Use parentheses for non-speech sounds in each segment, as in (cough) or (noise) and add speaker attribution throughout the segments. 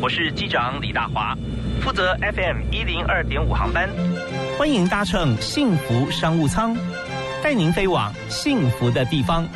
Speaker 1: 我是机长李大华，负责 FM 一零二点五航班，欢迎搭乘幸福商务舱，带您飞往幸福的地方。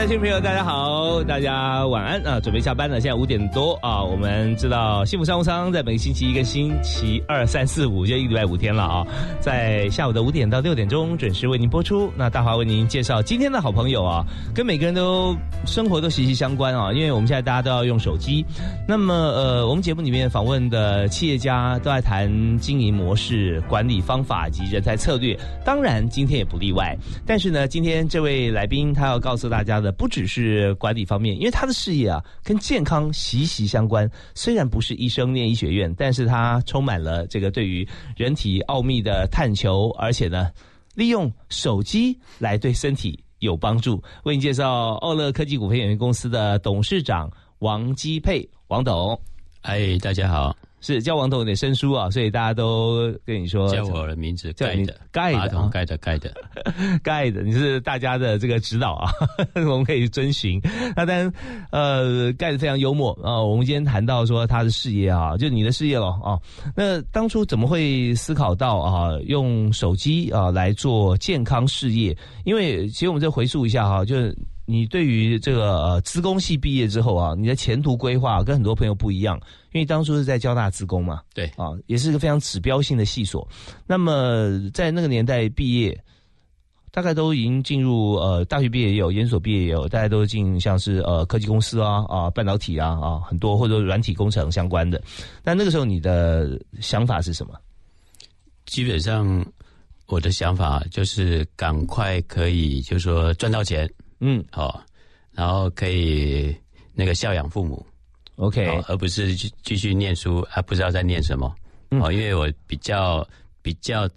Speaker 1: 听众朋友，大家好，大家晚安啊！准备下班了，现在五点多啊。我们知道幸福商务舱在每个星期一跟星期二、三、四、五就一礼拜五天了啊，在下午的五点到六点钟准时为您播出。那大华为您介绍今天的好朋友啊，跟每个人都生活都息息相关啊，因为我们现在大家都要用手机。那么呃，我们节目里面访问的企业家都在谈经营模式、管理方法及人才策略，当然今天也不例外。但是呢，今天这位来宾他要告诉大家的。不只是管理方面，因为他的事业啊跟健康息息相关。虽然不是医生念医学院，但是他充满了这个对于人体奥秘的探求，而且呢，利用手机来对身体有帮助。为你介绍奥乐科技股份有限公司的董事长王基佩，王董。
Speaker 2: 哎，大家好。
Speaker 1: 是叫王董有点生疏啊，所以大家都跟你说
Speaker 2: 叫我的名字，
Speaker 1: 盖
Speaker 2: 的盖的盖的盖的 (laughs)
Speaker 1: 盖的，你是大家的这个指导啊，我们可以遵循。那当然，呃，盖的非常幽默啊。我们今天谈到说他的事业啊，就你的事业了啊。那当初怎么会思考到啊，用手机啊来做健康事业？因为其实我们再回溯一下哈，就是。你对于这个呃，资工系毕业之后啊，你的前途规划跟很多朋友不一样，因为当初是在交大资工嘛，
Speaker 2: 对
Speaker 1: 啊，也是一个非常指标性的系所。那么在那个年代毕业，大概都已经进入呃大学毕业也有，研所毕业也有，大家都进像是呃科技公司啊啊半导体啊啊很多或者软体工程相关的。但那个时候你的想法是什么？
Speaker 2: 基本上我的想法就是赶快可以，就是说赚到钱。嗯，好，然后可以那个孝养父母
Speaker 1: ，OK，
Speaker 2: 而不是继继续念书，还不知道在念什么。哦，因为我比较比较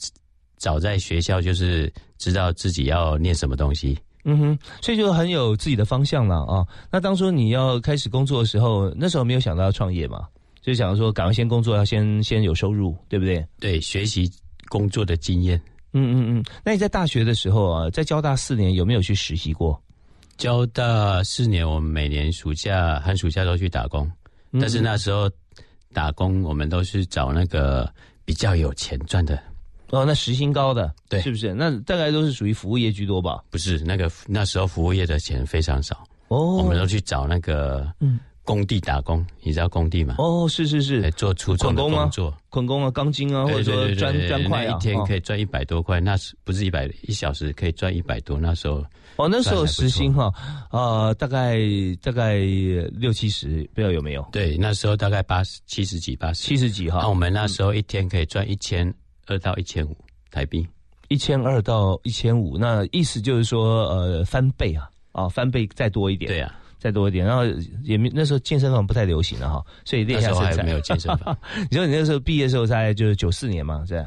Speaker 2: 早在学校，就是知道自己要念什么东西。
Speaker 1: 嗯哼，所以就很有自己的方向了啊。那当初你要开始工作的时候，那时候没有想到要创业嘛？就想着说赶快先工作，要先先有收入，对不对？
Speaker 2: 对，学习工作的经验。
Speaker 1: 嗯嗯嗯。那你在大学的时候啊，在交大四年，有没有去实习过？
Speaker 2: 交大四年，我们每年暑假、寒暑假都去打工，但是那时候打工，我们都是找那个比较有钱赚的。
Speaker 1: 哦，那时薪高的，
Speaker 2: 对，
Speaker 1: 是不是？那大概都是属于服务业居多吧？
Speaker 2: 不是，那个那时候服务业的钱非常少。哦，我们都去找那个，嗯。工地打工，你知道工地吗？
Speaker 1: 哦，是是是，
Speaker 2: 做粗重的工作，
Speaker 1: 捆工啊，钢筋啊，或者说砖砖块
Speaker 2: 啊，一天可以赚一百多块，那是不是一百一小时可以赚一百多？那时候
Speaker 1: 哦，那时候时薪哈，呃，大概大概六七十，不知道有没有？
Speaker 2: 对，那时候大概八十七十几，八十
Speaker 1: 七十几哈。
Speaker 2: 那我们那时候一天可以赚一千二到一千五台币，
Speaker 1: 一千二到一千五，那意思就是说呃翻倍啊，啊翻倍再多一点，
Speaker 2: 对啊。
Speaker 1: 再多一点，然后也没那时候健身房不太流行了哈，所以练下身材
Speaker 2: 没有健身房。(laughs)
Speaker 1: 你说你那时候毕业时候在就是九四年嘛，这样。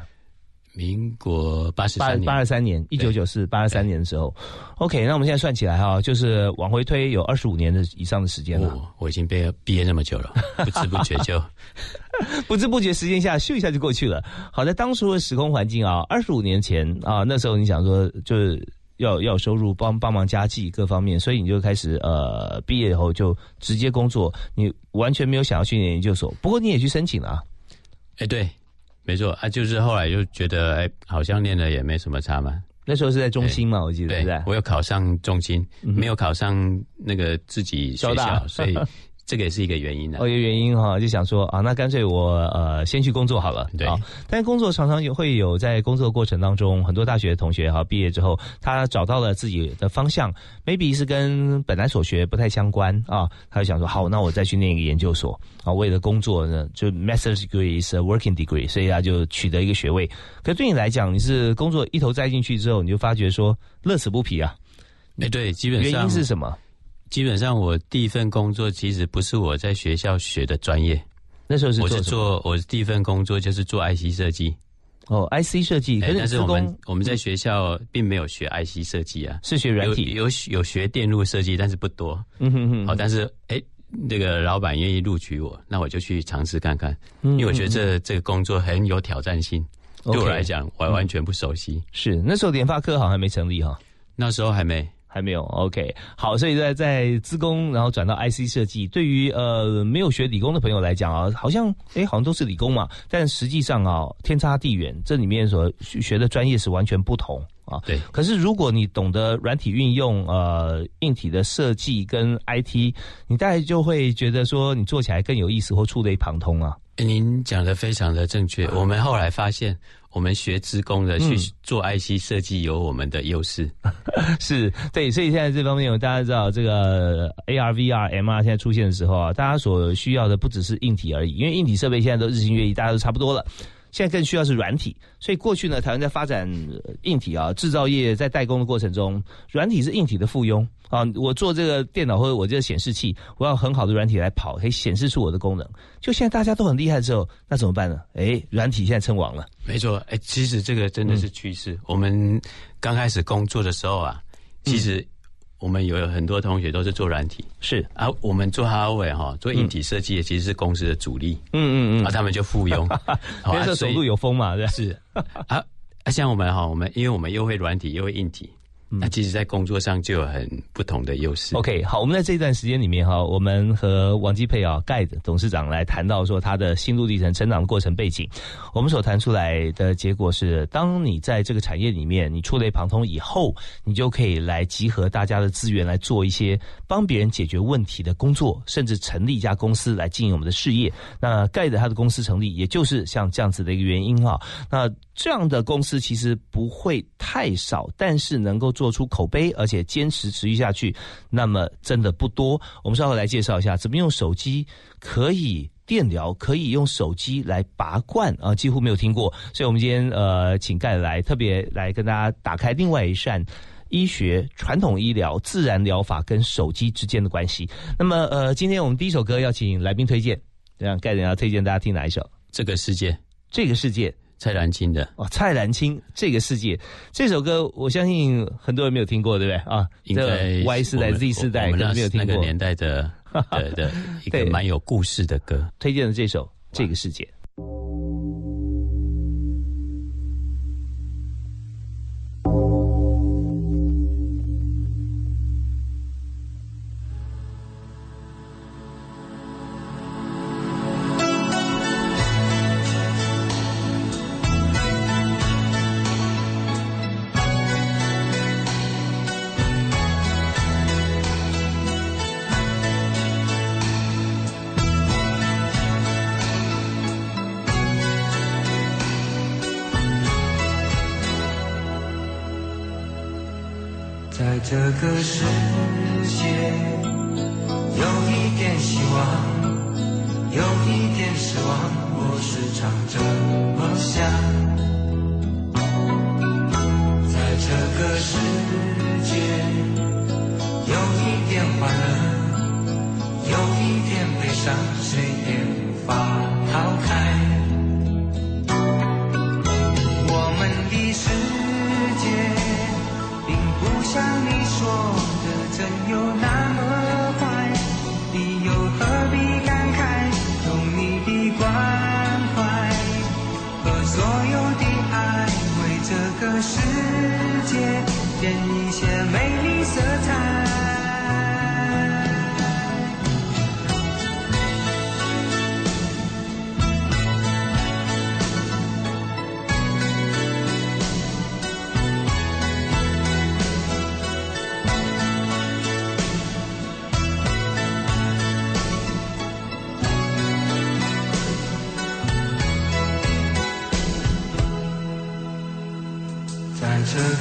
Speaker 2: 民国八十三
Speaker 1: 八八十三年，一九九四八十三年的时候，OK，那我们现在算起来哈，就是往回推有二十五年的以上的时间了。
Speaker 2: 我已经毕业毕业那么久了，(laughs) 不知不觉就 (laughs)
Speaker 1: 不知不觉时间下咻一下就过去了。好在当初的时空环境啊，二十五年前啊，那时候你想说就是。要要收入帮帮忙家计各方面，所以你就开始呃毕业以后就直接工作，你完全没有想要去念研究所。不过你也去申请了啊，
Speaker 2: 哎对，没错啊，就是后来就觉得哎好像念的也没什么差嘛。
Speaker 1: 那时候是在中心嘛，我记得
Speaker 2: 对，我有考上中心，没有考上那个自己学校，所以。这个也是一个原因的，
Speaker 1: 哦，一个原因哈，就想说啊，那干脆我呃先去工作好了，
Speaker 2: 对。
Speaker 1: 但工作常常也会有在工作过程当中，很多大学同学哈毕业之后，他找到了自己的方向，maybe 是跟本来所学不太相关啊，他就想说好，那我再去念一个研究所啊，为了工作呢，就 master's degree is a working degree，所以他就取得一个学位。可对你来讲，你是工作一头栽进去之后，你就发觉说乐此不疲啊？
Speaker 2: 哎，对，基本上
Speaker 1: 原因是什么？
Speaker 2: 基本上，我第一份工作其实不是我在学校学的专业。
Speaker 1: 那时候是
Speaker 2: 我是做我第一份工作就是做 IC 设计
Speaker 1: 哦，IC 设计，可
Speaker 2: 是我们我们在学校并没有学 IC 设计啊，
Speaker 1: 是学软体，
Speaker 2: 有有学电路设计，但是不多。嗯哼哼。好，但是哎，那个老板愿意录取我，那我就去尝试看看，因为我觉得这这个工作很有挑战性。对我来讲，我完全不熟悉。
Speaker 1: 是那时候联发科好像还没成立哈，
Speaker 2: 那时候还没。
Speaker 1: 还没有 OK 好，所以在在资工，然后转到 IC 设计，对于呃没有学理工的朋友来讲啊，好像哎好像都是理工嘛，但实际上啊天差地远，这里面所学的专业是完全不同啊。
Speaker 2: 对，
Speaker 1: 可是如果你懂得软体运用，呃硬体的设计跟 IT，你大概就会觉得说你做起来更有意思或触类旁通啊。
Speaker 2: 您讲的非常的正确，我们后来发现。我们学职工的去做 IC 设计有我们的优势，(laughs)
Speaker 1: 是对，所以现在这方面，大家知道这个 AR、VR、MR 现在出现的时候啊，大家所需要的不只是硬体而已，因为硬体设备现在都日新月异，大家都差不多了。现在更需要是软体，所以过去呢，台湾在发展硬体啊，制造业在代工的过程中，软体是硬体的附庸啊。我做这个电脑或者我这个显示器，我要很好的软体来跑，可以显示出我的功能。就现在大家都很厉害之后，那怎么办呢？哎，软体现在称王了。
Speaker 2: 没错，哎，其实这个真的是趋势。我们刚开始工作的时候啊，其实。我们有很多同学都是做软体，
Speaker 1: 是。
Speaker 2: 啊，我们做哈维哈做硬体设计，其实是公司的主力，嗯嗯嗯，啊，他们就附庸，(laughs)
Speaker 1: 因为走路有风嘛，对，
Speaker 2: 是。啊，像我们哈，我们因为我们又会软体又会硬体。那其实，在工作上就有很不同的优势。
Speaker 1: OK，好，我们在这段时间里面哈，我们和王基佩啊盖的董事长来谈到说他的心路历程、成长的过程背景。我们所谈出来的结果是，当你在这个产业里面你触类旁通以后，你就可以来集合大家的资源来做一些帮别人解决问题的工作，甚至成立一家公司来经营我们的事业。那盖的他的公司成立，也就是像这样子的一个原因哈。那这样的公司其实不会太少，但是能够做出口碑，而且坚持持续下去，那么真的不多。我们稍后来介绍一下，怎么用手机可以电疗，可以用手机来拔罐啊，几乎没有听过。所以，我们今天呃，请盖来特别来跟大家打开另外一扇医学、传统医疗、自然疗法跟手机之间的关系。那么，呃，今天我们第一首歌要请来宾推荐，这样盖人要推荐大家听哪一首？
Speaker 2: 这个世界，
Speaker 1: 这个世界。
Speaker 2: 蔡澜清的
Speaker 1: 哦，蔡澜清这个世界这首歌，我相信很多人没有听过，对不对啊？
Speaker 2: 应该
Speaker 1: Y 世代、Z 世代可能没有听过。
Speaker 2: 那个年代的的的 (laughs) 一个蛮有故事的歌，
Speaker 1: 推荐的这首《这个世界》。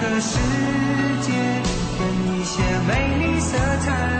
Speaker 3: 个世界添一些美丽色彩。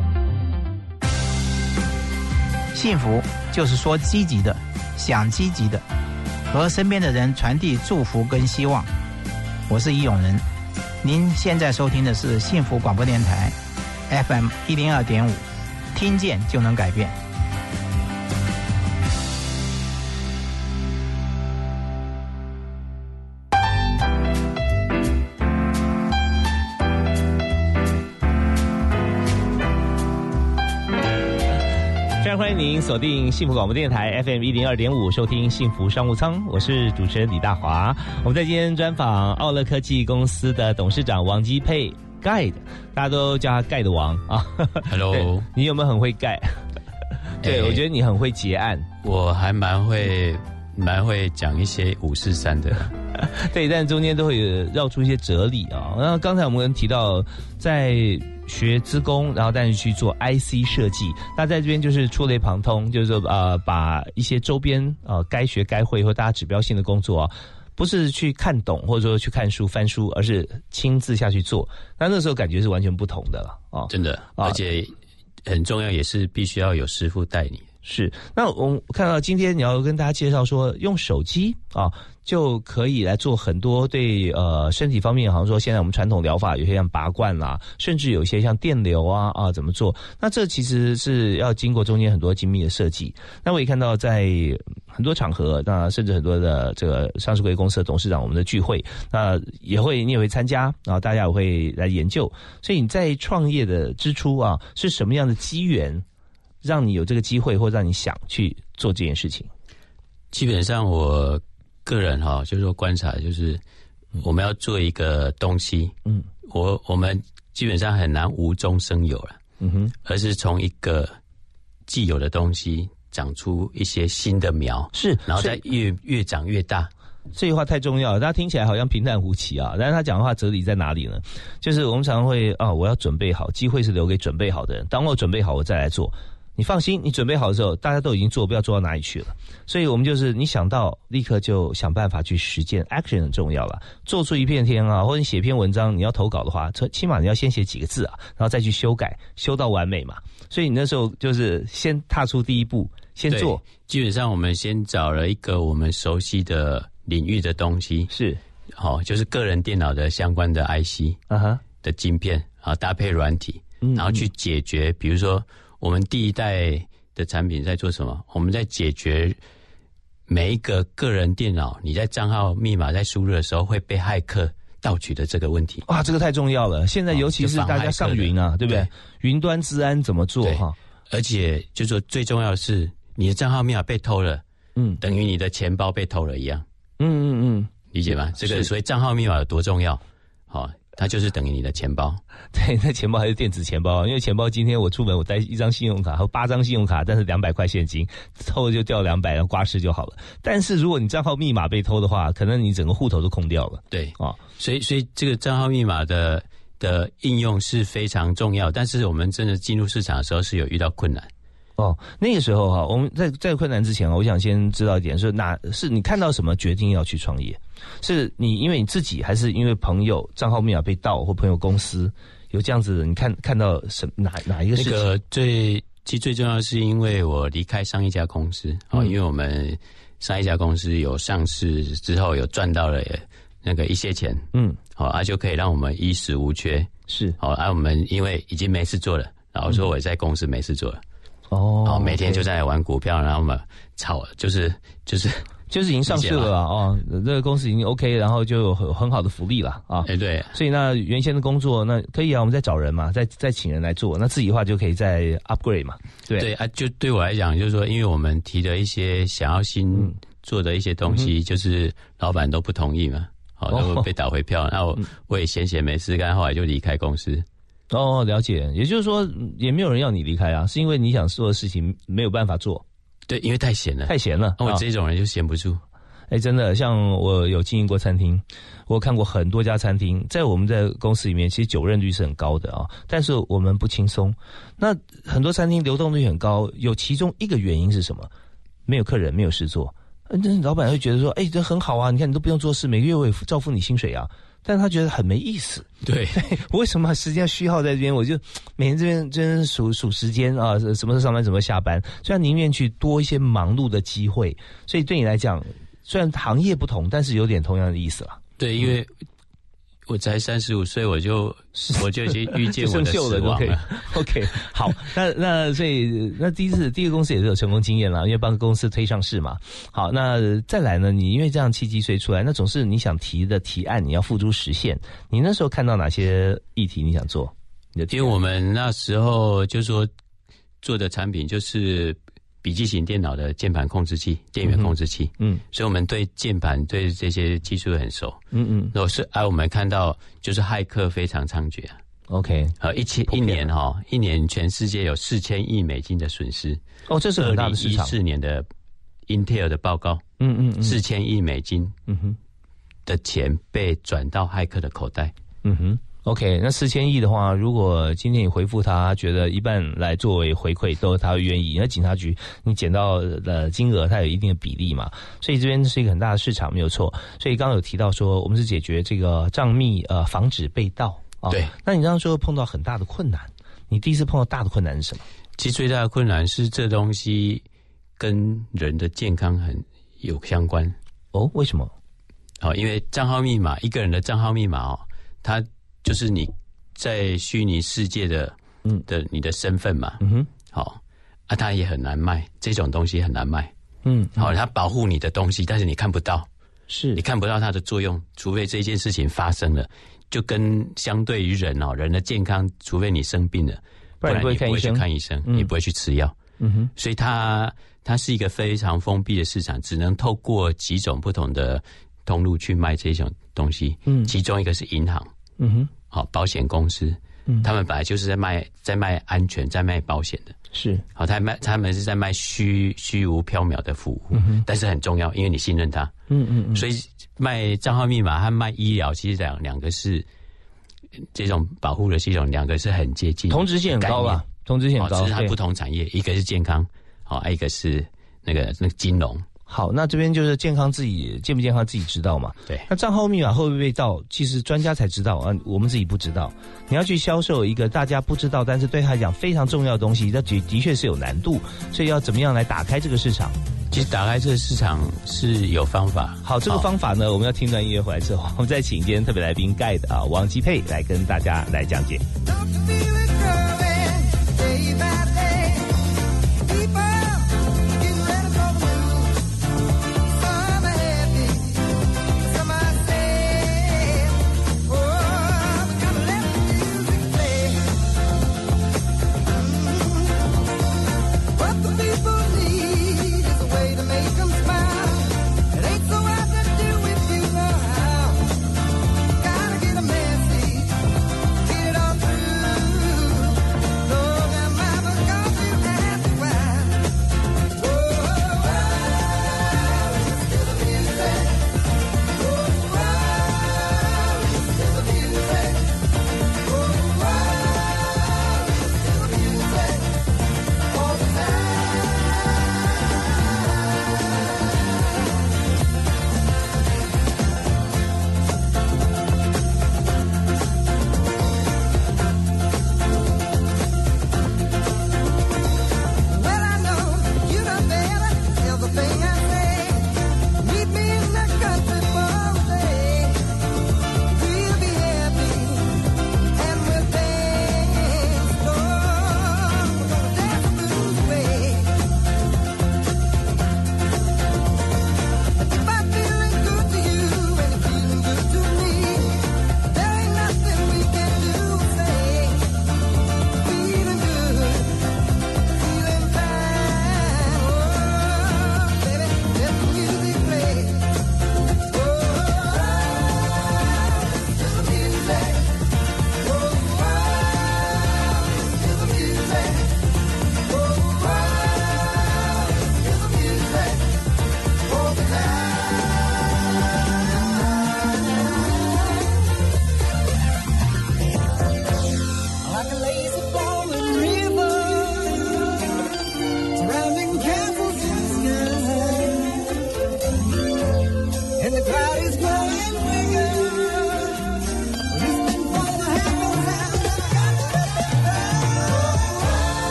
Speaker 4: 幸福就是说积极的，想积极的，和身边的人传递祝福跟希望。我是易永仁，您现在收听的是幸福广播电台，FM 一零二点五，听见就能改变。
Speaker 1: 您锁定幸福广播电台 FM 一零二点五，收听幸福商务舱，我是主持人李大华。我们在今天专访奥乐科技公司的董事长王基佩盖的，大家都叫他盖的王啊。
Speaker 2: Hello (laughs)
Speaker 1: 你有没有很会盖？(laughs) 对，
Speaker 2: 哎
Speaker 1: 我觉得你很会结案。
Speaker 2: 我还蛮会蛮会讲一些五四三的，(laughs)
Speaker 1: 对，但中间都会有绕出一些哲理啊。那刚才我们提到在学资工，然后但是去做 IC 设计，那在这边就是触类旁通，就是说呃，把一些周边呃该学该会或大家指标性的工作啊。不是去看懂或者说去看书翻书，而是亲自下去做。那那时候感觉是完全不同的了啊！
Speaker 2: 真的，
Speaker 1: 啊
Speaker 2: 而且很重要，也是必须要有师傅带你。
Speaker 1: 是，那我看到今天你要跟大家介绍说，用手机啊就可以来做很多对呃身体方面，好像说现在我们传统疗法有些像拔罐啦、甚至有些像电流啊啊怎么做？那这其实是要经过中间很多精密的设计。那我也看到在很多场合，那甚至很多的这个上市贵公司的董事长我们的聚会，那也会你也会参加，然后大家也会来研究。所以你在创业的之初啊，是什么样的机缘？让你有这个机会，或让你想去做这件事情。
Speaker 2: 基本上，我个人哈，就是说观察，就是我们要做一个东西，
Speaker 1: 嗯，
Speaker 2: 我我们基本上很难无中生有了，
Speaker 1: 嗯哼，
Speaker 2: 而是从一个既有的东西长出一些新的苗，
Speaker 1: 是，
Speaker 2: 然后再越越长越大。
Speaker 1: 这句话太重要了，大家听起来好像平淡无奇啊，但是他讲的话哲理在哪里呢？就是我们常常会啊，我要准备好，机会是留给准备好的人。当我准备好，我再来做。你放心，你准备好的时候，大家都已经做，不要做到哪里去了。所以我们就是你想到，立刻就想办法去实践，action 很重要了。做出一片天啊，或者你写篇文章，你要投稿的话，起码你要先写几个字啊，然后再去修改，修到完美嘛。所以你那时候就是先踏出第一步，先做。
Speaker 2: 基本上我们先找了一个我们熟悉的领域的东西，
Speaker 1: 是，
Speaker 2: 好、就是个人电脑的相关的 IC
Speaker 1: 啊哈，
Speaker 2: 的晶片啊，搭配软体，
Speaker 1: 嗯
Speaker 2: 然后去解决，比如说我们第一代的产品在做什么？我们在解决每一个个人电脑，你在账号密码在输入的时候会被骇客盗取的这个问题。
Speaker 1: 哇，这个太重要了！现在尤其是大家上云啊，对不对？云端治安怎么做哈？
Speaker 2: 而且就说最重要的是，你的账号密码被偷了，嗯，等于你的钱包被偷了一样。嗯嗯嗯，理解吗？这个所以账号密码有多重要？好。它就是等于你的钱包，(laughs)
Speaker 1: 对，那钱包还是电子钱包，因为钱包今天我出门我带一张信用卡和八张信用卡，但是两百块现金，偷就掉两百，然后刮失就好了。但是如果你账号密码被偷的话，可能你整个户头都空掉了。
Speaker 2: 对哦，所以所以这个账号密码的的应用是非常重要，但是我们真的进入市场的时候是有遇到困难。
Speaker 1: 哦，那个时候哈，我们在在困难之前啊，我想先知道一点，是哪是你看到什么决定要去创业？是你因为你自己，还是因为朋友账号密码被盗，或朋友公司有这样子？你看看到什哪哪一个？那
Speaker 2: 个最其实最重要是因为我离开上一家公司啊，因为我们上一家公司有上市之后有赚到了那个一些钱，嗯，好啊，就可以让我们衣食无缺，
Speaker 1: 是。
Speaker 2: 好啊，我们因为已经没事做了，然后说我在公司没事做了，哦，每天就在玩股票，然后嘛炒，就是就是。
Speaker 1: 就是已经上市了啊，这个公司已经 OK，然后就有很很好的福利了啊。
Speaker 2: 哎，对，
Speaker 1: 所以那原先的工作那可以啊，我们再找人嘛，再再请人来做，那自己的话就可以再 upgrade 嘛。对
Speaker 2: 对啊，就对我来讲，就是说，因为我们提的一些想要新做的一些东西，就是老板都不同意嘛，好都被打回票，(laughs) 那我我也闲闲没事干，后来就离开公司。
Speaker 1: 哦，了解，也就是说，也没有人要你离开啊，是因为你想做的事情没有办法做。
Speaker 2: 对，因为太闲了，
Speaker 1: 太闲了。
Speaker 2: 我这种人就闲不住。
Speaker 1: 哎，真的，像我有经营过餐厅，我看过很多家餐厅，在我们的公司里面，其实酒任率是很高的啊。但是我们不轻松。那很多餐厅流动率很高，有其中一个原因是什么？没有客人，没有事做。那，老板会觉得说，哎，这很好啊，你看你都不用做事，每个月会照付你薪水啊。但是他觉得很没意思，
Speaker 2: 对，(laughs)
Speaker 1: 为什么时间虚耗在这边？我就 (tsk) 每天这边真数数时间啊，什么时候上班，什么下班，所以宁愿去多一些忙碌的机会。所以对你来讲，虽然行业不同，但是有点同样的意思了。
Speaker 2: 对，因为。我才三十五岁，我就 (laughs) 我就已经遇见我的死亡了。
Speaker 1: OK，好，那那所以那第一次第一个公司也是有成功经验了，因为帮公司推上市嘛。好，那再来呢？你因为这样契机，所以出来，那总是你想提的提案，你要付诸实现。你那时候看到哪些议题你想做？
Speaker 2: 因为我们那时候就说做的产品就是。笔记型电脑的键盘控制器、电源控制器，嗯，所以我们对键盘对这些技术很熟，嗯嗯。如果是哎，我们看到就是骇客非常猖獗
Speaker 1: ，OK，
Speaker 2: 呃，一千一年哈，一年全世界有四千亿美金的损失，
Speaker 1: 哦，这是很大的市场。
Speaker 2: 一四年的 Intel 的报告，嗯嗯，四千亿美金，嗯哼，的钱被转到骇客的口袋，嗯
Speaker 1: 哼。OK，那四千亿的话，如果今天你回复他，觉得一半来作为回馈，都他会愿意。那警察局你捡到的金额，它有一定的比例嘛？所以这边是一个很大的市场，没有错。所以刚刚有提到说，我们是解决这个账密，呃，防止被盗啊。
Speaker 2: 对。
Speaker 1: 那你刚刚说碰到很大的困难，你第一次碰到大的困难是什么？
Speaker 2: 其实最大的困难是这东西跟人的健康很有相关。
Speaker 1: 哦，为什么？
Speaker 2: 哦，因为账号密码，一个人的账号密码哦，它。就是你在虚拟世界的，嗯。的你的身份嘛，嗯哼，好。啊，它也很难卖，这种东西很难卖，嗯，好，它保护你的东西，但是你看不到，
Speaker 1: 是。
Speaker 2: 你看不到它的作用，除非这件事情发生了，就跟相对于人哦，人的健康，除非你生病了，
Speaker 1: 不然你不会
Speaker 2: 去看医生，你不会去吃药，嗯哼，所以它它是一个非常封闭的市场，只能透过几种不同的通路去卖这种东西，嗯，其中一个是银行。嗯哼，好，保险公司，嗯，他们本来就是在卖，在卖安全，在卖保险的，
Speaker 1: 是，
Speaker 2: 好，他卖，他们是在卖虚虚无缥缈的服务，但是很重要，因为你信任他，嗯嗯嗯，所以卖账号密码和卖医疗，其实两两个是这种保护的系统，两个是很接近，
Speaker 1: 同质性很高吧？同质性很高，
Speaker 2: 只是它不同产业，一个是健康，好，一个是那个那个金融。
Speaker 1: 好，那这边就是健康自己健不健康自己知道嘛？
Speaker 2: 对。
Speaker 1: 那账号密码会不会被盗？其实专家才知道啊，我们自己不知道。你要去销售一个大家不知道，但是对他来讲非常重要的东西，那的的确是有难度。所以要怎么样来打开这个市场？
Speaker 2: 其实打开这个市场是有方法。
Speaker 1: 好，这个方法呢，我们要听段音乐回来之后，我们再请今天特别来宾盖的啊，王吉佩来跟大家来讲解。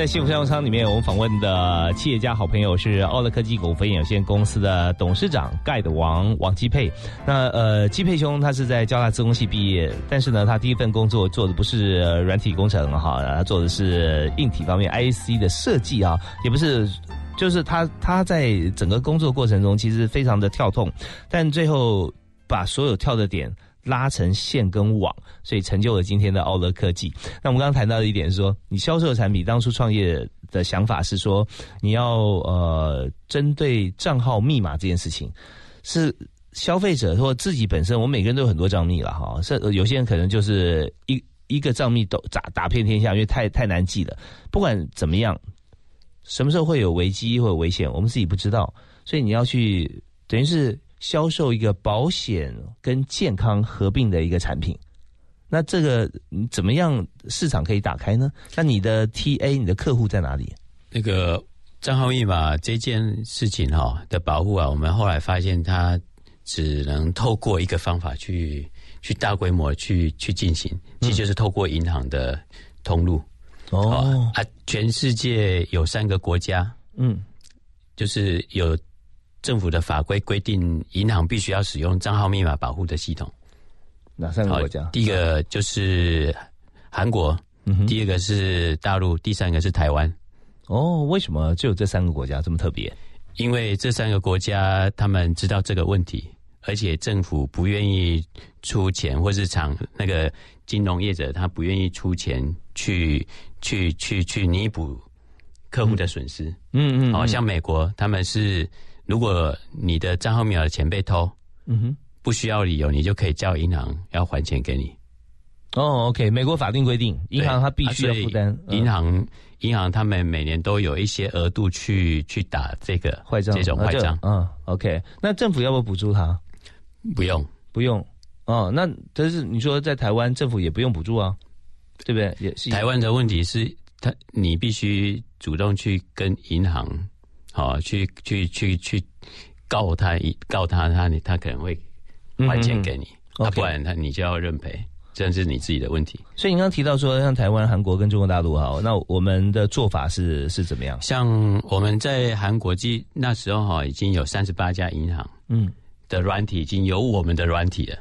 Speaker 1: 在幸福商务舱里面，我们访问的企业家好朋友是奥乐科技股份有限公司的董事长盖的王王基佩。那呃，基佩兄他是在交大自工系毕业，但是呢，他第一份工作做的不是软体工程哈，他做的是硬体方面 IC 的设计啊，也不是，就是他他在整个工作过程中其实非常的跳动，但最后把所有跳的点。拉成线跟网，所以成就了今天的奥乐科技。那我们刚刚谈到的一点是说，你销售产品当初创业的想法是说，你要呃针对账号密码这件事情，是消费者或自己本身，我们每个人都有很多账密了哈。是有些人可能就是一一个账密都打打遍天下，因为太太难记了。不管怎么样，什么时候会有危机或危险，我们自己不知道，所以你要去等于是。销售一个保险跟健康合并的一个产品，那这个怎么样市场可以打开呢？那你的 TA 你的客户在哪里？
Speaker 2: 那个账号密码这件事情哈的保护啊，我们后来发现它只能透过一个方法去去大规模去去进行，其实就是透过银行的通路哦啊，全世界有三个国家，嗯，就是有。政府的法规规定，银行必须要使用账号密码保护的系统。
Speaker 1: 哪三个国家？
Speaker 2: 第一个就是韩国，第二个是大陆，第三个是台湾。
Speaker 1: 哦，为什么只有这三个国家这么特别？
Speaker 2: 因为这三个国家他们知道这个问题，而且政府不愿意出钱，或是厂那个金融业者他不愿意出钱去去去去弥补客户的损失。嗯嗯，好像美国他们是。如果你的账号密码的钱被偷，嗯哼，不需要理由，你就可以叫银行要还钱给你。
Speaker 1: 哦，OK，美国法定规定，银行它必须要负担。
Speaker 2: 银行银行他们每年都有一些额度去去打这个
Speaker 1: 坏账，
Speaker 2: 这种坏账。
Speaker 1: 嗯，OK，那政府要不要补助他？
Speaker 2: 不用，
Speaker 1: 不用。哦，那但是你说在台湾政府也不用补助啊，对不对？也是。
Speaker 2: 台湾的问题是，他你必须主动去跟银行。好，去去去去告他一告他，他你他可能会还钱给你，那不然他你就要认赔，这是你自己的问题。
Speaker 1: 所以你刚刚提到说，像台湾、韩国跟中国大陆，哈，那我们的做法是是怎么样？
Speaker 2: 像我们在韩国，记那时候哈，已经有三十八家银行，嗯，的软体已经有我们的软体了，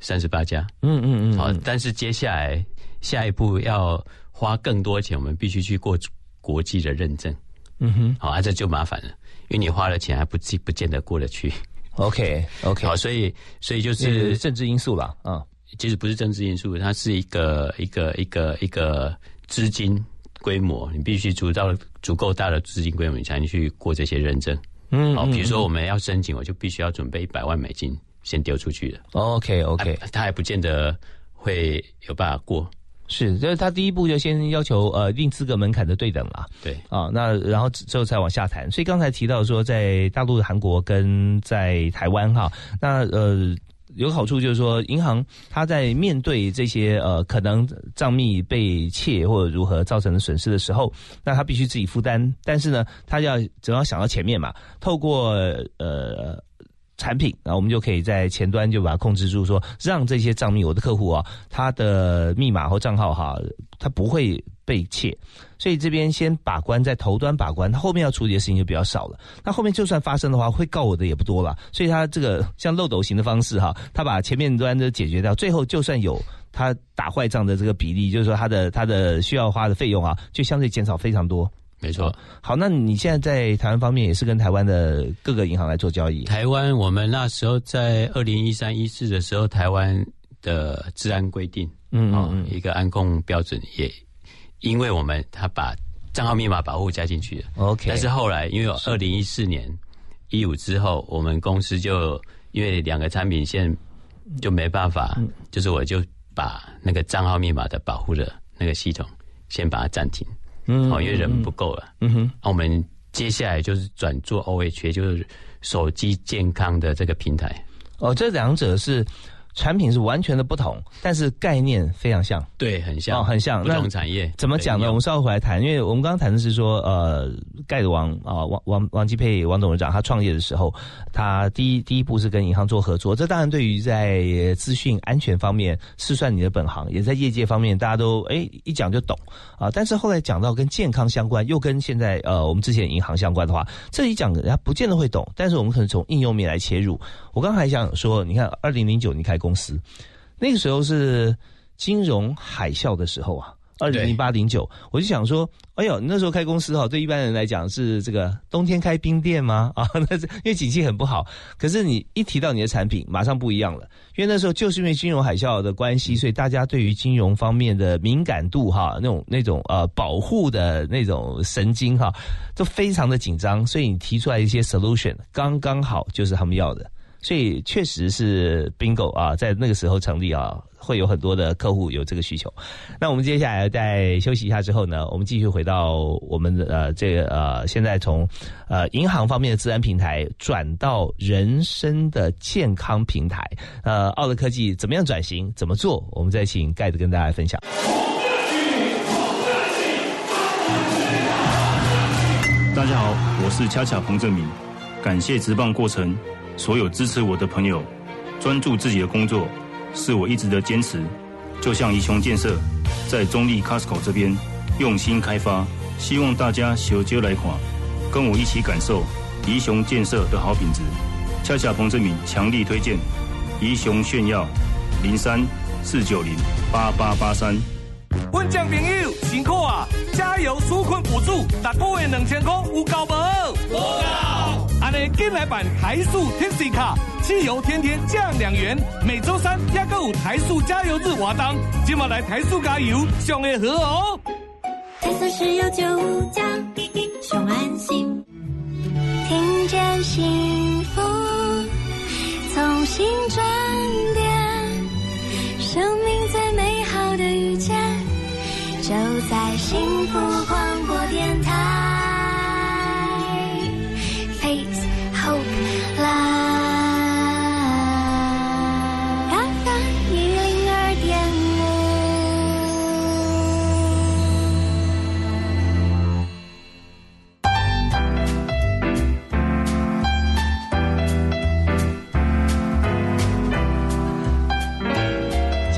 Speaker 2: 三十八家，嗯嗯嗯。好，但是接下来下一步要花更多钱，我们必须去过国际的认证。嗯哼，好，啊，这就麻烦了，因为你花了钱还不不不见得过得去。
Speaker 1: OK，OK，(laughs)
Speaker 2: 好，所以所以就是
Speaker 1: 政治因素了，嗯，
Speaker 2: 其实不是政治因素，它是一个一个一个一个资金规模，你必须足到足够大的资金规模，你才能去过这些认证。嗯，好，比如说我们要申请，我就必须要准备一百万美金先丢出去的。
Speaker 1: OK，OK，
Speaker 2: 他还不见得会有办法过。
Speaker 1: 是，就是他第一步就先要求呃一定资格门槛的对等啦。
Speaker 2: 对
Speaker 1: 啊，那然后之后再往下谈。所以刚才提到说，在大陆的韩国跟在台湾哈，那呃有个好处就是说，银行它在面对这些呃可能账密被窃或者如何造成的损失的时候，那他必须自己负担。但是呢，他要总要想到前面嘛，透过呃。产品，然后我们就可以在前端就把它控制住，说让这些账密，我的客户啊，他的密码和账号哈，他不会被窃。所以这边先把关，在头端把关，他后面要处理的事情就比较少了。那后面就算发生的话，会告我的也不多了。所以他这个像漏斗型的方式哈，他把前面端都解决掉，最后就算有他打坏账的这个比例，就是说他的他的需要花的费用啊，就相对减少非常多。
Speaker 2: 没错，
Speaker 1: 好，那你现在在台湾方面也是跟台湾的各个银行来做交易。
Speaker 2: 台湾我们那时候在二零一三一四的时候，台湾的治安规定，嗯嗯，一个安控标准也，因为我们他把账号密码保护加进去了
Speaker 1: ，OK。
Speaker 2: 但是后来因为二零一四年一五之后，我们公司就因为两个产品线就没办法，就是我就把那个账号密码的保护的那个系统先把它暂停。嗯，哦，因为人不够了。嗯哼，那我们接下来就是转做 O H，就是手机健康的这个平台。
Speaker 1: 哦，这两者是产品是完全的不同，但是概念非常像。
Speaker 2: 对，很像，
Speaker 1: 哦，很像。
Speaker 2: 不同产业
Speaker 1: 怎么讲呢？我们稍后回来谈，因为我们刚刚谈的是说，呃，盖的王啊，王王王继佩王董事长他创业的时候，他第一第一步是跟银行做合作。这当然对于在资讯安全方面是算你的本行，也在业界方面大家都哎一讲就懂啊。但是后来讲到跟健康相关，又跟现在呃我们之前银行相关的话，这一讲人家不见得会懂。但是我们可能从应用面来切入。我刚才想说，你看二零零九年开公司，那个时候是金融海啸的时候啊。二零零八零九，我就想说，哎呦，那时候开公司哈，对一般人来讲是这个冬天开冰店吗？啊，(laughs) 那是因为景气很不好。可是你一提到你的产品，马上不一样了，因为那时候就是因为金融海啸的关系，所以大家对于金融方面的敏感度哈，那种那种呃保护的那种神经哈，都非常的紧张。所以你提出来一些 solution，刚刚好就是他们要的。所以确实是 bingo 啊，在那个时候成立啊，会有很多的客户有这个需求。那我们接下来在休息一下之后呢，我们继续回到我们的呃这个呃现在从呃银行方面的治安平台转到人生的健康平台，呃，奥乐科技怎么样转型，怎么做？我们再请盖子跟大家分享。
Speaker 5: 大家好，我是恰恰彭正明，感谢直棒过程。所有支持我的朋友，专注自己的工作，是我一直的坚持。就像宜雄建设在中立 Costco 这边用心开发，希望大家小酒来款，跟我一起感受宜雄建设的好品质。恰恰彭志敏强力推荐宜雄炫耀零三四九零八八八三。
Speaker 6: 温江朋友辛苦啊！加油纾困补助，大个月两千块有够无？有够！安尼进来版台塑 Tipsy 卡，汽油天天降两元。每周三也个有台塑加油日活动，今晚来台塑加油，上会好哦。
Speaker 7: 台塑石油九加，上安心，听见幸福，从新转变，生命最美好的遇见，就在幸福广播电台。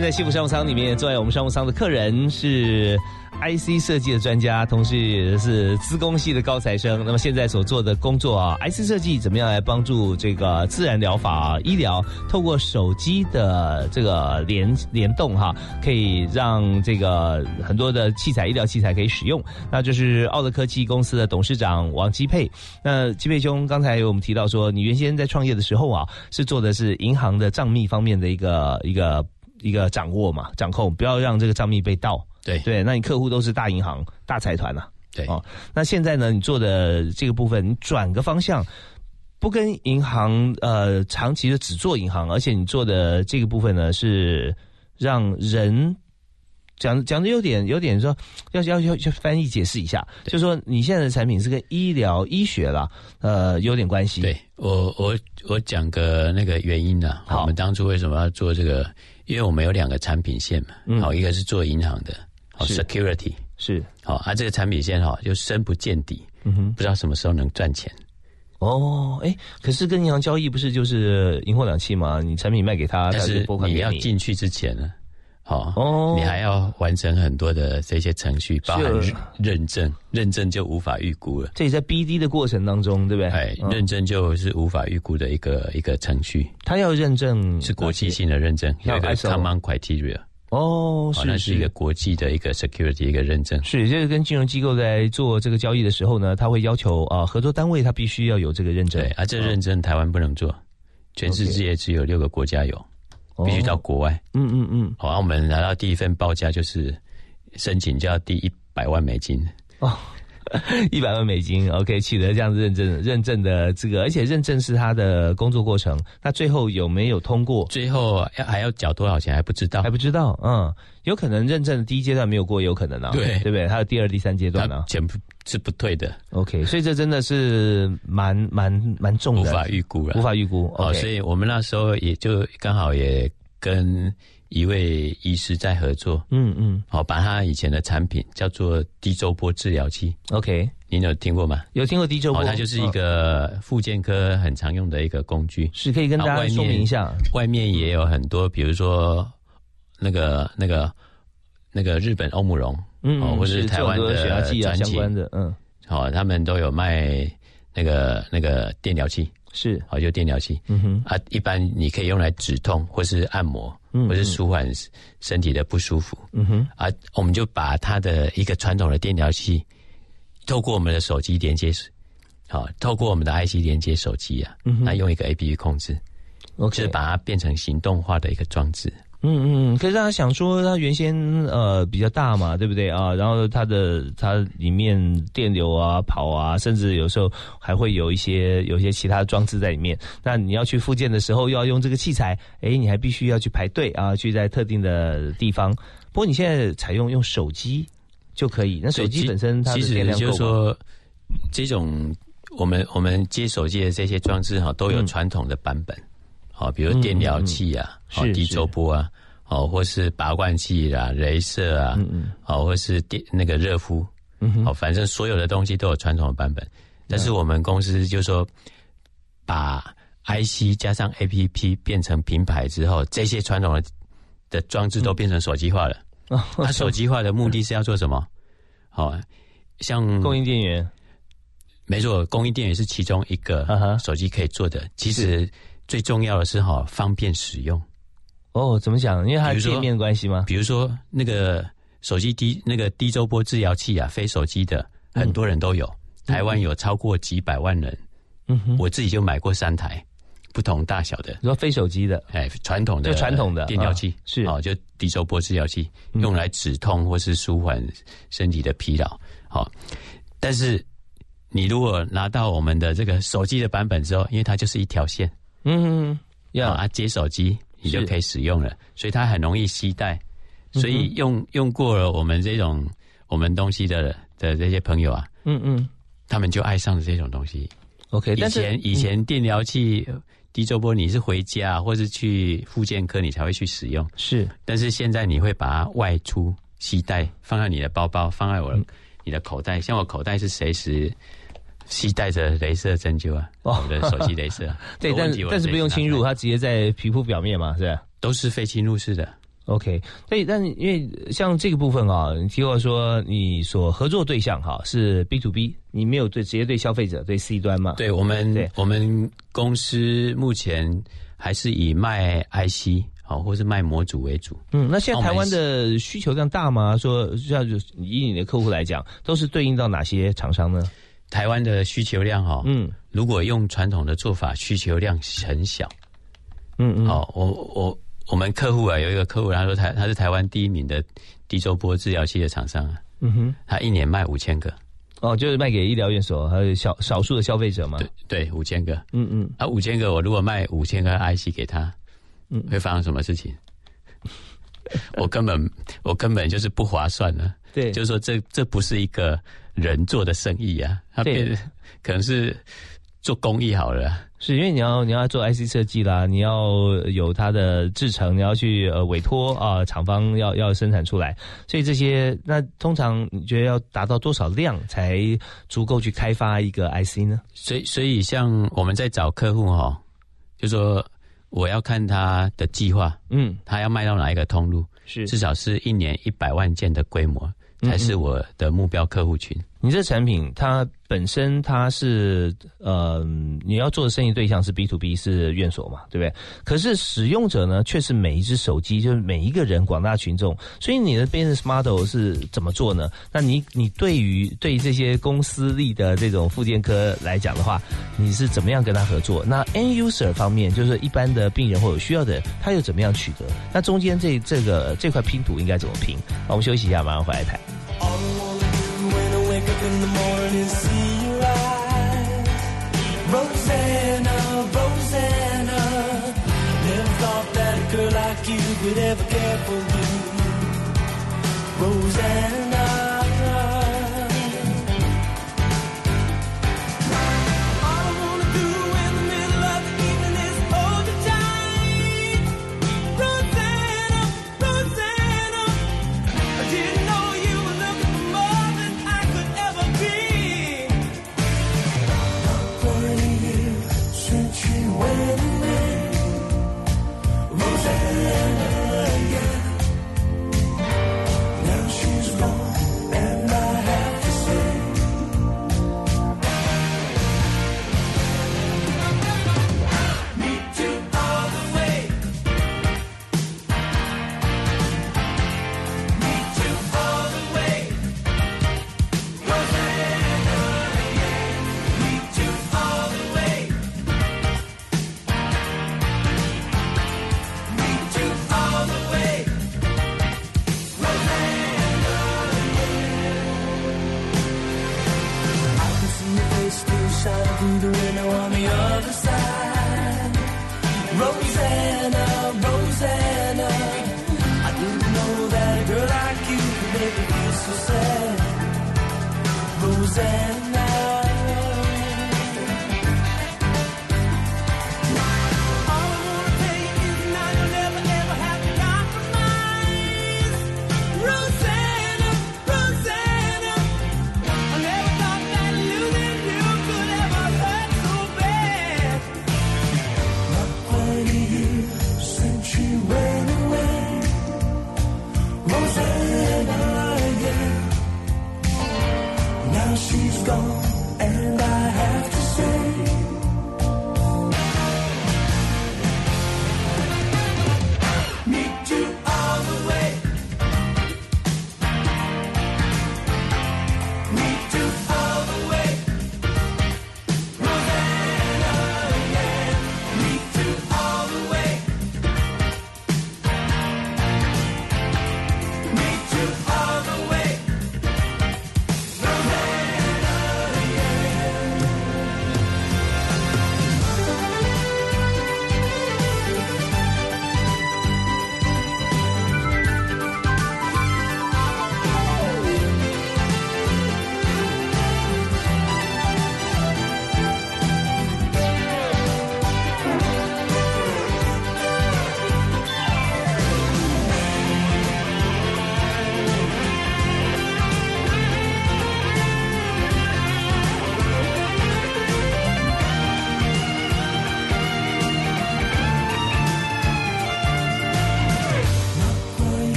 Speaker 1: 现在幸福商务舱里面坐在我们商务舱的客人是 IC 设计的专家，同时也是资工系的高材生。那么现在所做的工作啊，IC 设计怎么样来帮助这个自然疗法、医疗，透过手机的这个联联动哈，可以让这个很多的器材、医疗器材可以使用。那就是奥德科技公司的董事长王基佩。那基佩兄刚才有我们提到说，你原先在创业的时候啊，是做的是银行的账密方面的一个一个。一个掌握嘛，掌控，不要让这个账密被盗。
Speaker 2: 对
Speaker 1: 对，那你客户都是大银行、大财团呐。
Speaker 2: 对哦，
Speaker 1: 那现在呢，你做的这个部分，你转个方向，不跟银行呃长期的只做银行，而且你做的这个部分呢，是让人讲讲的有点有点说，要要要要翻译解释一下，就说你现在的产品是跟医疗医学啦，呃，有点关系。
Speaker 2: 对我我我讲个那个原因呢，我们当初为什么要做这个？因为我们有两个产品线嘛，好，一个是做银行的，好，security
Speaker 1: 是
Speaker 2: 好，啊，这个产品线哈就深不见底，嗯哼，不知道什么时候能赚钱。
Speaker 1: 哦，哎，可是跟银行交易不是就是银货两讫吗？你产品卖给他，
Speaker 2: 但是你要进去之前呢？哦，你还要完成很多的这些程序，包含认证，认证就无法预估了。
Speaker 1: 这也在 BD 的过程当中，对不对？
Speaker 2: 哎，认证就是无法预估的一个一个程序。
Speaker 1: 他要认证
Speaker 2: 是国际性的认证，有一个 Common Criteria。
Speaker 1: 哦，是
Speaker 2: 是一个国际的一个 security 一个认证。
Speaker 1: 是，这个跟金融机构在做这个交易的时候呢，他会要求啊，合作单位他必须要有这个认证。
Speaker 2: 对，而这认证台湾不能做，全世界只有六个国家有。必须到国外，
Speaker 1: 嗯嗯嗯，
Speaker 2: 好，我们拿到第一份报价就是申请就要第一百万美金。哦，(laughs)
Speaker 1: 一百万美金，OK，取得这样子认证认证的资格，而且认证是他的工作过程，那最后有没有通过？
Speaker 2: 最后要还要缴多少钱还不知道，
Speaker 1: 还不知道，嗯，有可能认证的第一阶段没有过，有可能啊，
Speaker 2: 对
Speaker 1: 对不对？还有第二、第三阶段呢，
Speaker 2: 钱不是不退的
Speaker 1: ，OK，所以这真的是蛮蛮蛮重的，无
Speaker 2: 法预估了，
Speaker 1: 无法预估，
Speaker 2: 哦，所以我们那时候也就刚好也跟一位医师在合作，
Speaker 1: 嗯嗯，
Speaker 2: 好，把他以前的产品叫做低周波治疗器。
Speaker 1: OK，
Speaker 2: 您有听过吗？
Speaker 1: 有听过低周波？
Speaker 2: 哦，它就是一个复健科很常用的一个工具，
Speaker 1: 是可以跟大家说明一下。
Speaker 2: 外面也有很多，比如说那个那个那个日本欧姆龙，
Speaker 1: 嗯，
Speaker 2: 哦，或者是台湾的
Speaker 1: 相关的，嗯，
Speaker 2: 好，他们都有卖那个那个电疗器，
Speaker 1: 是，
Speaker 2: 好，就电疗器，
Speaker 1: 嗯哼，
Speaker 2: 啊，一般你可以用来止痛或是按摩，
Speaker 1: 嗯，
Speaker 2: 或是舒缓身体的不舒服，
Speaker 1: 嗯哼，
Speaker 2: 啊，我们就把它的一个传统的电疗器，透过我们的手机连接，好，透过我们的 IC 连接手机啊，
Speaker 1: 嗯
Speaker 2: 那用一个 APP 控制
Speaker 1: ，OK，
Speaker 2: 就是把它变成行动化的一个装置。
Speaker 1: 嗯嗯，可是大家想说，它原先呃比较大嘛，对不对啊？然后它的它里面电流啊、跑啊，甚至有时候还会有一些有一些其他装置在里面。那你要去复健的时候，又要用这个器材，哎，你还必须要去排队啊，去在特定的地方。不过你现在采用用手机就可以，那手机本身它的电量
Speaker 2: 够就是说，这种我们我们接手机的这些装置哈，都有传统的版本。好，比如电疗器啊，好、低周波啊，哦，或是拔罐器啦、镭射啊，哦，或是电那个热敷，哦，反正所有的东西都有传统的版本。但是我们公司就说，把 IC 加上 APP 变成品牌之后，这些传统的的装置都变成手机化了。它手机化的目的是要做什么？好，像
Speaker 1: 供应电源，
Speaker 2: 没错，供应电源是其中一个手机可以做的。其实。最重要的是哈，方便使用。
Speaker 1: 哦，怎么讲？因为它界面关系吗？
Speaker 2: 比如说那个手机低那个低周波治疗器啊，非手机的很多人都有，
Speaker 1: 嗯、
Speaker 2: 台湾有超过几百万人。
Speaker 1: 嗯哼，
Speaker 2: 我自己就买过三台，不同大小的。
Speaker 1: 你说非手机的，
Speaker 2: 哎，传统的
Speaker 1: 就传统的
Speaker 2: 电疗器、
Speaker 1: 啊、是
Speaker 2: 哦，就低周波治疗器，用来止痛或是舒缓身体的疲劳。好、哦，但是你如果拿到我们的这个手机的版本之后，因为它就是一条线。
Speaker 1: 嗯，
Speaker 2: 要啊接手机，你就可以使用了，所以它很容易携带，所以用用过了我们这种我们东西的的这些朋友啊，
Speaker 1: 嗯嗯，
Speaker 2: 他们就爱上了这种东西。
Speaker 1: OK，
Speaker 2: 以前以前电疗器低周波，你是回家或是去复健科你才会去使用，
Speaker 1: 是，
Speaker 2: 但是现在你会把它外出携带，放在你的包包，放在我你的口袋，像我口袋是随时。携带着镭射针灸啊，我的手机镭射、啊，(laughs)
Speaker 1: 对，但但是不用侵入，它直接在皮肤表面嘛，是吧？
Speaker 2: 都是非侵入式的。
Speaker 1: OK，所以，但因为像这个部分啊，你提过说你所合作对象哈是 B to B，你没有对直接对消费者对 C 端嘛？
Speaker 2: 对我们，对我们公司目前还是以卖 IC 好或是卖模组为主。
Speaker 1: 嗯，那现在台湾的需求量大吗？说像以你的客户来讲，都是对应到哪些厂商呢？
Speaker 2: 台湾的需求量哈，
Speaker 1: 嗯，
Speaker 2: 如果用传统的做法，需求量很小，
Speaker 1: 嗯嗯，
Speaker 2: 好，我我我们客户啊，有一个客户，他说台他是台湾第一名的低周波治疗器的厂商啊，
Speaker 1: 嗯哼，
Speaker 2: 他一年卖五千个，
Speaker 1: 哦，就是卖给医疗院所还有小少数的消费者嘛，
Speaker 2: 对对，五千个，
Speaker 1: 嗯嗯，
Speaker 2: 啊，五千个，我如果卖五千个 IC 给他，
Speaker 1: 嗯，
Speaker 2: 会发生什么事情？(laughs) 我根本我根本就是不划算了，
Speaker 1: 对，
Speaker 2: 就是说这这不是一个。人做的生意啊，他变可能是做公益好了，
Speaker 1: 是因为你要你要做 IC 设计啦，你要有它的制成，你要去呃委托啊厂方要要生产出来，所以这些那通常你觉得要达到多少量才足够去开发一个 IC 呢？
Speaker 2: 所以所以像我们在找客户哈，就说我要看他的计划，
Speaker 1: 嗯，
Speaker 2: 他要卖到哪一个通路，
Speaker 1: 是。
Speaker 2: 至少是一年一百万件的规模。才是我的目标客户群。
Speaker 1: 你这产品它本身它是呃，你要做的生意对象是 B to B 是院所嘛，对不对？可是使用者呢，却是每一只手机，就是每一个人广大群众。所以你的 business model 是怎么做呢？那你你对于对于这些公司立的这种附件科来讲的话，你是怎么样跟他合作？那 end user 方面，就是一般的病人或有需要的，他又怎么样取得？那中间这这个这块拼图应该怎么拼？我们休息一下，马上回来谈。
Speaker 8: In the morning see your eyes. Rosanna, Rosanna. Never thought that a girl like you would ever care for you. Rosanna. Roseanne.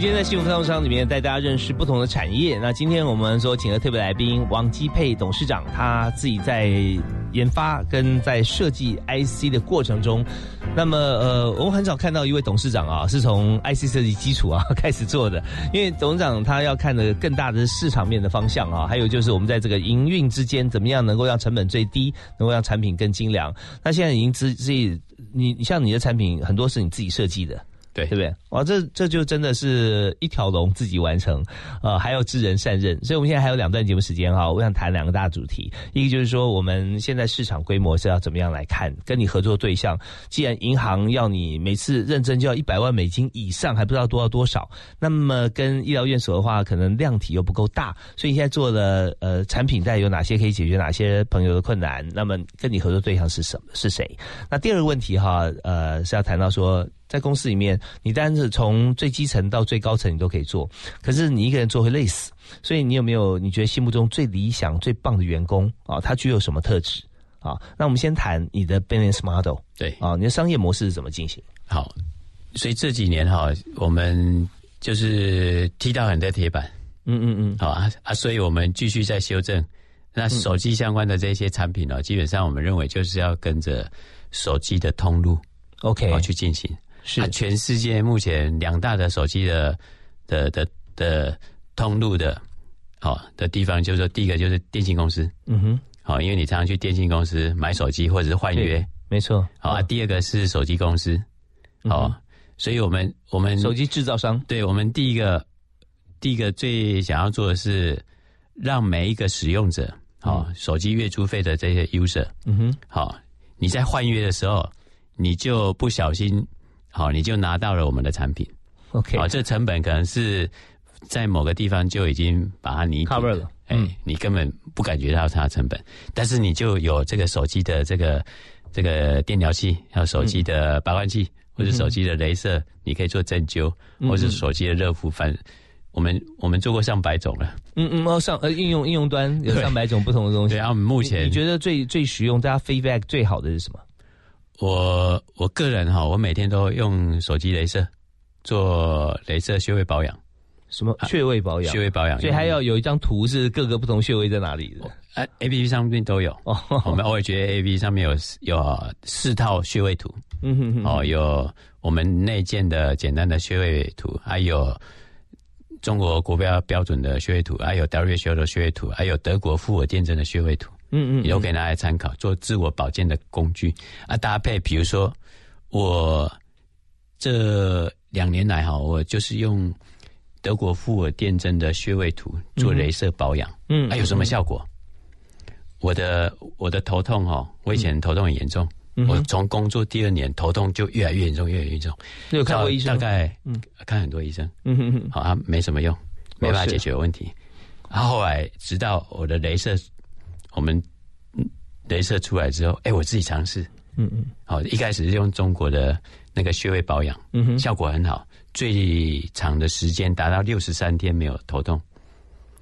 Speaker 8: 今
Speaker 1: 天在幸福商商里面带大家认识不同的产业。那今天我们说请了特别来宾王基佩董事长，他自己在研发跟在设计 IC 的过程中，那么呃，我们很少看到一位董事长啊是从 IC 设计基础啊开始做的，因为董事长他要看的更大的市场面的方向啊，还有就是我们在这个营运之间怎么样能够让成本最低，能够让产品更精良。那现在已经自自己，你像你的产品很多是你自己设计的。
Speaker 2: 对，
Speaker 1: 对不对？哇，这这就真的是一条龙自己完成，呃，还要知人善任。所以，我们现在还有两段节目时间哈，我想谈两个大主题。一个就是说，我们现在市场规模是要怎么样来看？跟你合作对象，既然银行要你每次认证就要一百万美金以上，还不知道多少多少，那么跟医疗院所的话，可能量体又不够大。所以，你现在做的呃产品带有哪些可以解决哪些朋友的困难？那么，跟你合作对象是什么？是谁？那第二个问题哈，呃，是要谈到说。在公司里面，你单是从最基层到最高层，你都可以做。可是你一个人做会累死，所以你有没有你觉得心目中最理想、最棒的员工啊？他具有什么特质啊？那我们先谈你的 business model，
Speaker 2: 对
Speaker 1: 啊，你的商业模式是怎么进行？
Speaker 2: 好，所以这几年哈，我们就是踢到很多铁板，
Speaker 1: 嗯嗯嗯，
Speaker 2: 好啊啊，所以我们继续在修正。那手机相关的这些产品呢，基本上我们认为就是要跟着手机的通路
Speaker 1: ，OK，
Speaker 2: 去进行。
Speaker 1: 是。
Speaker 2: 全世界目前两大的手机的的的的通路的，好的地方，就是说第一个就是电信公司，
Speaker 1: 嗯哼，
Speaker 2: 好，因为你常常去电信公司买手机或者是换约，
Speaker 1: 没错，
Speaker 2: 好啊。第二个是手机公司，好，所以我们我们
Speaker 1: 手机制造商，
Speaker 2: 对我们第一个第一个最想要做的是让每一个使用者，好，手机月租费的这些 user，
Speaker 1: 嗯哼，
Speaker 2: 好，你在换约的时候，你就不小心。好，你就拿到了我们的产品
Speaker 1: ，OK，
Speaker 2: 好，这成本可能是在某个地方就已经把它拟
Speaker 1: cover 了，
Speaker 2: 哎，你根本不感觉到它的成本，但是你就有这个手机的这个这个电疗器，还有手机的拔罐器，或者手机的镭射，你可以做针灸，或者手机的热敷，反我们我们做过上百种了，
Speaker 1: 嗯嗯，哦，上呃应用应用端有上百种不同的东西，
Speaker 2: 对啊，我们目前
Speaker 1: 你觉得最最实用，大家 feedback 最好的是什么？
Speaker 2: 我我个人哈，我每天都用手机镭射做镭射穴位保养。
Speaker 1: 什么穴位保养？
Speaker 2: 穴位保养，
Speaker 1: 所以还要有一张图是各个不同穴位在哪里的。
Speaker 2: 哎，A P P 上面都有。哦，我们偶尔觉得 A P 上面有有四套穴位图。
Speaker 1: 嗯哼哼。
Speaker 2: 哦，有我们内建的简单的穴位图，还有中国国标标准的穴位图，还有 W H O 的穴位图，还有德国复尔电针的穴位图。
Speaker 1: 嗯嗯，
Speaker 2: 你都可以拿来参考，做自我保健的工具啊。搭配，比如说我这两年来哈，我就是用德国富尔电针的穴位图做镭射保养，
Speaker 1: 嗯，
Speaker 2: 啊，有什么效果？我的我的头痛哈，我以前头痛很严重，我从工作第二年头痛就越来越严重，越来越严重。
Speaker 1: 有看过医生？
Speaker 2: 大概嗯，看很多医生，
Speaker 1: 嗯哼哼，
Speaker 2: 好啊，没什么用，没办法解决问题。然后后来直到我的镭射。我们镭射出来之后，哎，我自己尝试，
Speaker 1: 嗯嗯，
Speaker 2: 好，一开始是用中国的那个穴位保养，
Speaker 1: 嗯哼，
Speaker 2: 效果很好，最长的时间达到六十三天没有头痛。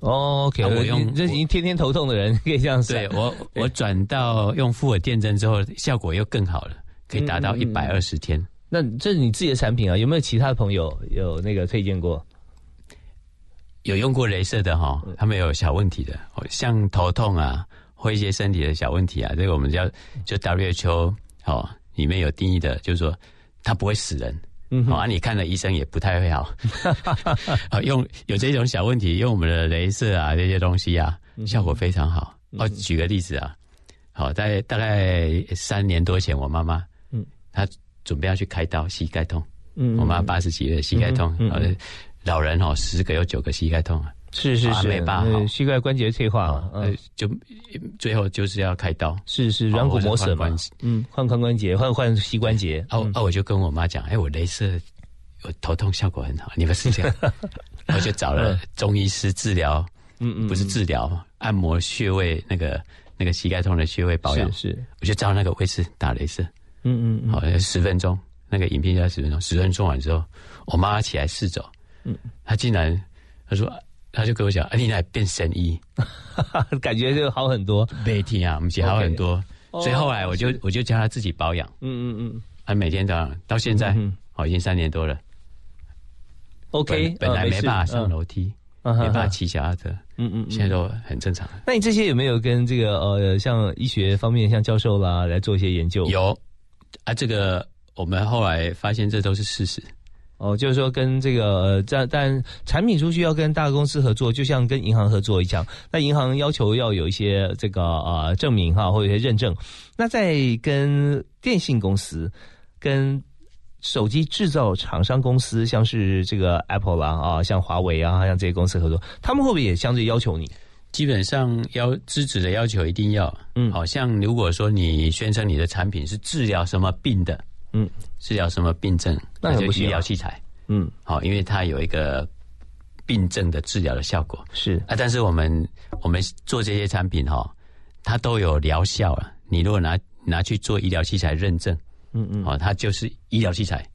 Speaker 1: 哦，OK，
Speaker 2: 我用
Speaker 1: 这已经天天头痛的人 (laughs) 可以这样子。
Speaker 2: 对我，我转到用富尔电针之后，效果又更好了，可以达到一百二十天。
Speaker 1: 那这是你自己的产品啊？有没有其他的朋友有那个推荐过？
Speaker 2: 有用过镭射的哈，他们有小问题的，像头痛啊。或一些身体的小问题啊，这个我们叫就 WHO 哦，里面有定义的，就是说它不会死人，
Speaker 1: 嗯，
Speaker 2: 好啊，你看了医生也不太会好，啊，(laughs) 用有这种小问题，用我们的镭射啊这些东西啊，效果非常好。哦，举个例子啊，好，在大概三年多前，我妈妈，
Speaker 1: 嗯，
Speaker 2: 她准备要去开刀，膝盖痛，
Speaker 1: 嗯，
Speaker 2: 我妈八十几岁，膝盖痛，嗯，老人哦，十个有九个膝盖痛啊。
Speaker 1: 是是是，膝盖关节退化了，
Speaker 2: 呃，就最后就是要开刀。
Speaker 1: 是是，软骨磨损嘛，嗯，换髋关节，换换膝关节。
Speaker 2: 哦哦，我就跟我妈讲，哎，我镭射，我头痛效果很好，你们是这样，(laughs) 我就找了中医师治疗，
Speaker 1: 嗯嗯，
Speaker 2: 不是治疗，按摩穴位，那个那个膝盖痛的穴位保养，
Speaker 1: 是，
Speaker 2: 我就照那个位置打镭射，
Speaker 1: 嗯嗯，
Speaker 2: 好，十分钟，那个影片要十分钟，十分钟完之后，我妈妈起来试走，
Speaker 1: 嗯，
Speaker 2: 她竟然，她说。他就跟我讲：“啊，你来变神医，(laughs)
Speaker 1: 感觉就好很多。
Speaker 2: 每天啊，我们姐好很多。所以后来我就我就教他自己保养。
Speaker 1: 嗯嗯嗯，
Speaker 2: 他每天早上到现在，哦，已经三年多了。
Speaker 1: OK，
Speaker 2: 本来没办法上
Speaker 1: 嗯
Speaker 2: 楼梯，
Speaker 1: 嗯
Speaker 2: 没办法
Speaker 1: 哼
Speaker 2: 骑脚踏车，
Speaker 1: 嗯嗯，嗯
Speaker 2: 现在都很正常。
Speaker 1: 那你这些有没有跟这个呃，像医学方面，像教授啦，来做一些研究？
Speaker 2: 有啊，这个我们后来发现这都是事实。
Speaker 1: 哦，就是说跟这个呃，但但产品出去要跟大公司合作，就像跟银行合作一样。那银行要求要有一些这个呃证明哈，或者一些认证。那在跟电信公司、跟手机制造厂商公司，像是这个 Apple 啦啊，像华为啊，像这些公司合作，他们会不会也相对要求你？
Speaker 2: 基本上要资质的要求一定要，
Speaker 1: 嗯
Speaker 2: 好像如果说你宣称你的产品是治疗什么病的，
Speaker 1: 嗯，
Speaker 2: 治疗什么病症，
Speaker 1: 那就
Speaker 2: 医疗器材，
Speaker 1: 嗯，
Speaker 2: 好，因为它有一个病症的治疗的效果。
Speaker 1: 是。
Speaker 2: 啊。但是我们我们做这些产品哈，它都有疗效了。你如果拿拿去做医疗器材认证，
Speaker 1: 嗯嗯。
Speaker 2: 哦，它就是医疗器材。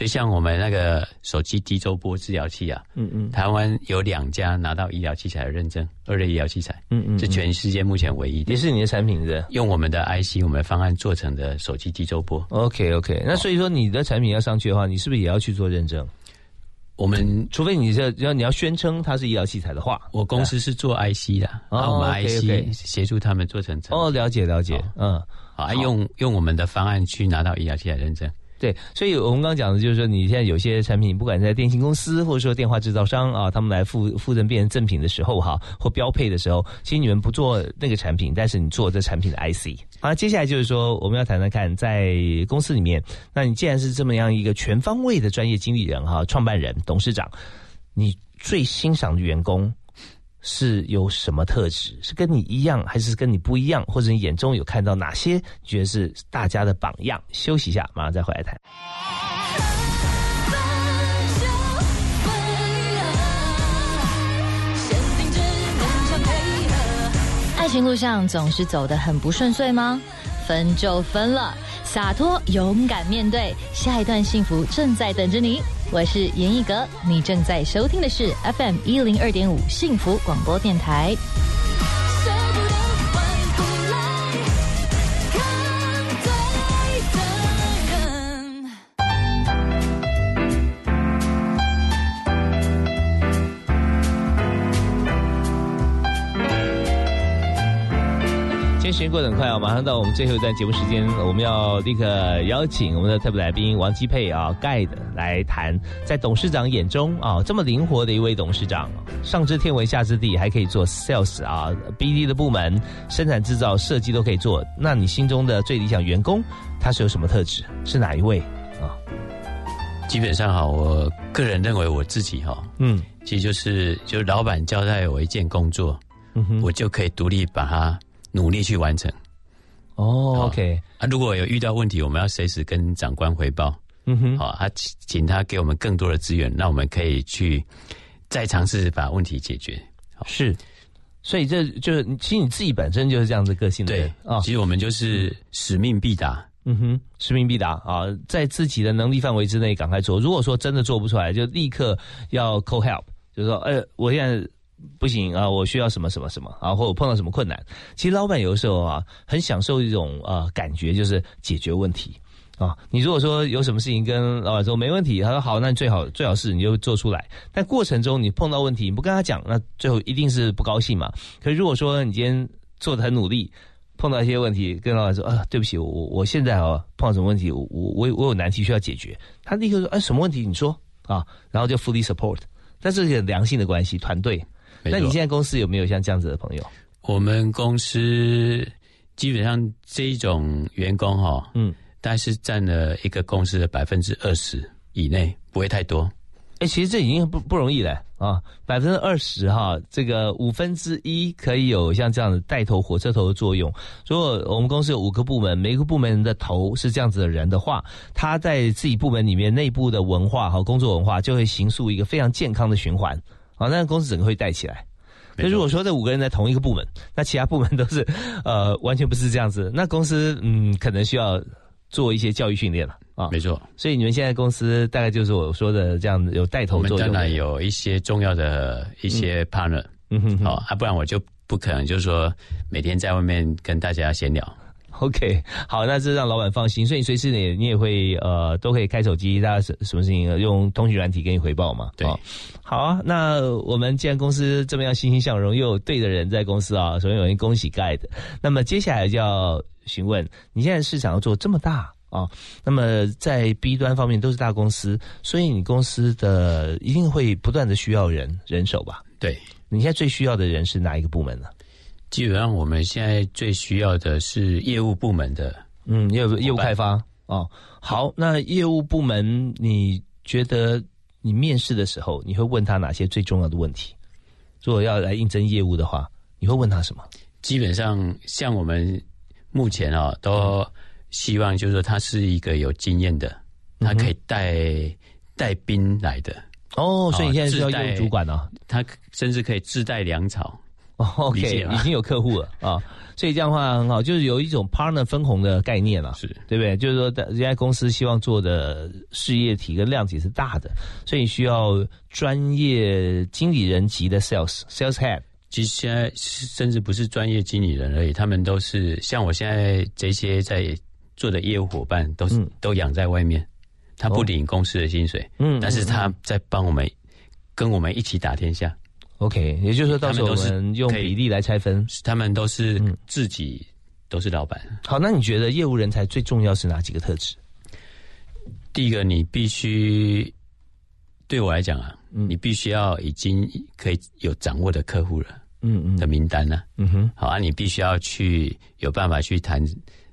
Speaker 2: 所以像我们那个手机低周波治疗器啊，
Speaker 1: 嗯嗯
Speaker 2: 台湾有两家拿到医疗器材的认证，二类医疗器材，
Speaker 1: 嗯嗯，
Speaker 2: 是全世界目前唯一的
Speaker 1: 也。是你的产品的。
Speaker 2: 用我们的 IC，我们的方案做成的手机低周波。
Speaker 1: OK OK，那所以说你的产品要上去的话，你是不是也要去做认证？
Speaker 2: 我们
Speaker 1: 除非你这要你要宣称它是医疗器材的话，
Speaker 2: 我公司是做 IC 的，
Speaker 1: 哦
Speaker 2: 那我们 IC 协助他们做成成
Speaker 1: 哦，了解了解，嗯。
Speaker 2: 好，啊用用我们的方案去拿到医疗器材认证。
Speaker 1: 对，所以我们刚刚讲的就是说，你现在有些产品，不管在电信公司或者说电话制造商啊，他们来附附赠变成赠品的时候哈，或标配的时候，其实你们不做那个产品，但是你做这产品的 IC。好，接下来就是说，我们要谈谈看，在公司里面，那你既然是这么样一个全方位的专业经理人哈，创办人、董事长，你最欣赏的员工是有什么特质？是跟你一样，还是跟你不一样？或者你眼中有看到哪些觉得是大家的榜样？休息一下，马上再回来谈。
Speaker 9: 爱情路上总是走得很不顺遂吗？分就分了，洒脱勇敢面对，下一段幸福正在等着你。我是严艺格，你正在收听的是 FM 一零二点五幸福广播电台。
Speaker 1: 时间过得很快啊，马上到我们最后一段节目时间，我们要立刻邀请我们的特别来宾王基佩啊，Guide 来谈，在董事长眼中啊，这么灵活的一位董事长，上知天文下知地，还可以做 Sales 啊，BD 的部门，生产制造、设计都可以做。那你心中的最理想员工，他是有什么特质？是哪一位啊？
Speaker 2: 基本上哈，我个人认为我自己哈，
Speaker 1: 嗯
Speaker 2: 其实就是就是老板交代我一件工作，
Speaker 1: 嗯哼，
Speaker 2: 我就可以独立把它努力去完成。
Speaker 1: 哦，OK，
Speaker 2: 啊，如果有遇到问题，我们要随时跟长官回报。
Speaker 1: 嗯哼，
Speaker 2: 好，他请请他给我们更多的资源，那我们可以去再尝试把问题解决。
Speaker 1: 是，所以这就是其实你自己本身就是这样子个性的
Speaker 2: 对
Speaker 1: 人啊。
Speaker 2: 其实我们就是使命必达。
Speaker 1: 嗯哼，使命必达啊，在自己的能力范围之内赶快做。如果说真的做不出来，就立刻要 call help，就是说，呃，我现在不行啊，我需要什么什么什么啊，或者碰到什么困难。其实老板有的时候啊，很享受一种呃感觉，就是解决问题啊。你如果说有什么事情跟老板说没问题，他说好，那你最好最好是你就做出来。但过程中你碰到问题，你不跟他讲，那最后一定是不高兴嘛。可是如果说你今天做的很努力。碰到一些问题，跟老板说啊，对不起，我我现在啊碰到什么问题，我我我有难题需要解决。他立刻说，哎，什么问题？你说啊，然后就 fully support。但是良性的关系，团队。那你现在公司有没有像这样子的朋友？
Speaker 2: 我们公司基本上这一种员工哈，
Speaker 1: 嗯，
Speaker 2: 大概是占了一个公司的百分之二十以内，不会太多。
Speaker 1: 哎，其实这已经不不容易了啊，百分之二十哈，这个五分之一可以有像这样的带头火车头的作用。如果我们公司有五个部门，每个部门的头是这样子的人的话，他在自己部门里面内部的文化和工作文化就会形塑一个非常健康的循环啊，那公司整个会带起来。那如果说这五个人在同一个部门，那其他部门都是呃完全不是这样子，那公司嗯可能需要做一些教育训练了啊。
Speaker 2: 没错，
Speaker 1: 所以你们现在公司大概就是我说的这样有带头作用的。
Speaker 2: 当然有一些重要的一些 partner，
Speaker 1: 嗯哼哼
Speaker 2: 哦啊，不然我就不可能就是说每天在外面跟大家闲聊。(laughs)
Speaker 1: OK，好，那这让老板放心，所以随时你你也会呃都可以开手机，大家什什么事情用通讯软体给你回报嘛？
Speaker 2: 对，
Speaker 1: 好啊。那我们既然公司这么样欣欣向荣，又有对的人在公司啊，首先有人恭喜 Guide。那么接下来就要询问，你现在市场要做这么大啊？那么在 B 端方面都是大公司，所以你公司的一定会不断的需要人人手吧？
Speaker 2: 对，
Speaker 1: 你现在最需要的人是哪一个部门呢？
Speaker 2: 基本上我们现在最需要的是业务部门的，
Speaker 1: 嗯，业务业务开发哦。好，那业务部门，你觉得你面试的时候，你会问他哪些最重要的问题？如果要来应征业务的话，你会问他什么？
Speaker 2: 基本上，像我们目前啊，都希望就是说他是一个有经验的，他可以带带兵来的。
Speaker 1: 哦，所以你现在是要业务主管哦？
Speaker 2: 他甚至可以自带粮草。
Speaker 1: OK，已经 (laughs) 有客户了啊，所以这样的话很好，就是有一种 partner 分红的概念了，
Speaker 2: 是
Speaker 1: 对不对？就是说，人家公司希望做的事业体跟量体是大的，所以需要专业经理人级的 sales sales head。
Speaker 2: 其实现在甚至不是专业经理人而已，他们都是像我现在这些在做的业务伙伴，都是都养在外面，他不领公司的薪水，嗯，但是他在帮我们跟我们一起打天下。
Speaker 1: OK，也就是说，到时候我们用比例来拆分，
Speaker 2: 他们都是自己都是老板。
Speaker 1: 好，那你觉得业务人才最重要是哪几个特质？
Speaker 2: 第一个，你必须对我来讲啊，你必须要已经可以有掌握的客户了，嗯嗯的名单呢，嗯哼，好啊，你必须要去有办法去谈。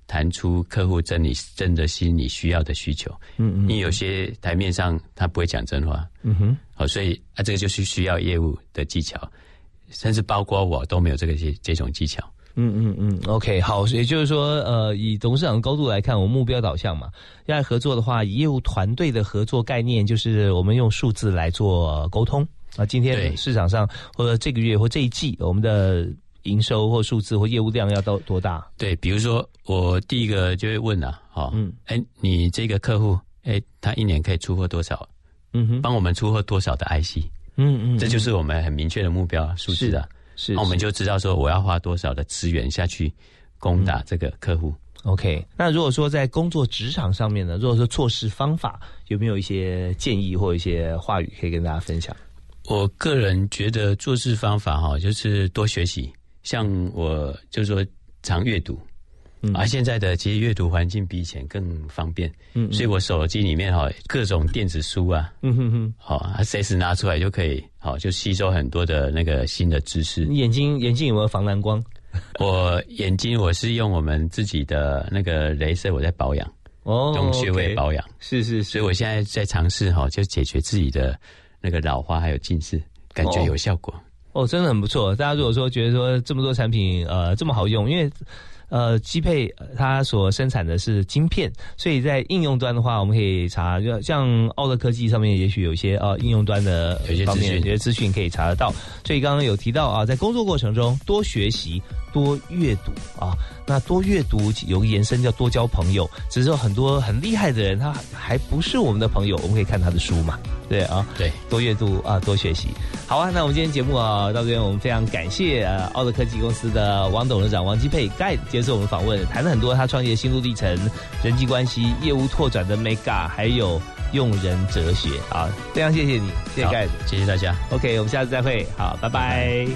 Speaker 2: 谈出客户真理真的心里需要的需求，嗯嗯，你有些台面上他不会讲真话，嗯哼，好，所以啊，这个就是需要业务的技巧，甚至包括我都没有这个这这种技巧，
Speaker 1: 嗯嗯嗯，OK，好，也就是说，呃，以董事长的高度来看，我们目标导向嘛，要合作的话，以业务团队的合作概念，就是我们用数字来做沟通。啊，今天市场上或者这个月或这一季我们的。营收或数字或业务量要到多大？
Speaker 2: 对，比如说我第一个就会问啊，哈，嗯，哎，你这个客户，哎，他一年可以出货多少？嗯哼，帮我们出货多少的 IC？嗯嗯，这就是我们很明确的目标数字的，是，那我们就知道说我要花多少的资源下去攻打这个客户。
Speaker 1: OK，那如果说在工作职场上面呢，如果说做事方法有没有一些建议或一些话语可以跟大家分享？
Speaker 2: 我个人觉得做事方法哈，就是多学习。像我就是说常阅读，啊，现在的其实阅读环境比以前更方便，嗯，所以我手机里面哈各种电子书啊，嗯哼哼，好，随时拿出来就可以，好就吸收很多的那个新的知识。
Speaker 1: 你眼睛眼睛有没有防蓝光？(laughs)
Speaker 2: 我眼睛我是用我们自己的那个镭射，我在保养，哦，用穴位保养，
Speaker 1: 是是，
Speaker 2: 所以我现在在尝试哈，就解决自己的那个老花还有近视，感觉有效果。
Speaker 1: 哦，真的很不错。大家如果说觉得说这么多产品呃这么好用，因为呃基配它所生产的是晶片，所以在应用端的话，我们可以查，就像奥乐科技上面也许有一些呃应用端的
Speaker 2: 有些资讯，
Speaker 1: 有些资讯可以查得到。所以刚刚有提到啊，在工作过程中多学习、多阅读啊。那多阅读有个延伸叫多交朋友，只是说很多很厉害的人，他还不是我们的朋友，我们可以看他的书嘛，对啊，
Speaker 2: 对，
Speaker 1: 多阅读啊，多学习。好啊，那我们今天节目啊到这边，我们非常感谢呃奥德科技公司的王董事长王基佩 Guide 接受我们访问，谈了很多他创业心路历程、人际关系、业务拓展的 Mega，还有用人哲学啊，非常谢谢你，谢谢 Guide，
Speaker 2: 谢谢大家。
Speaker 1: OK，我们下次再会，好，拜拜。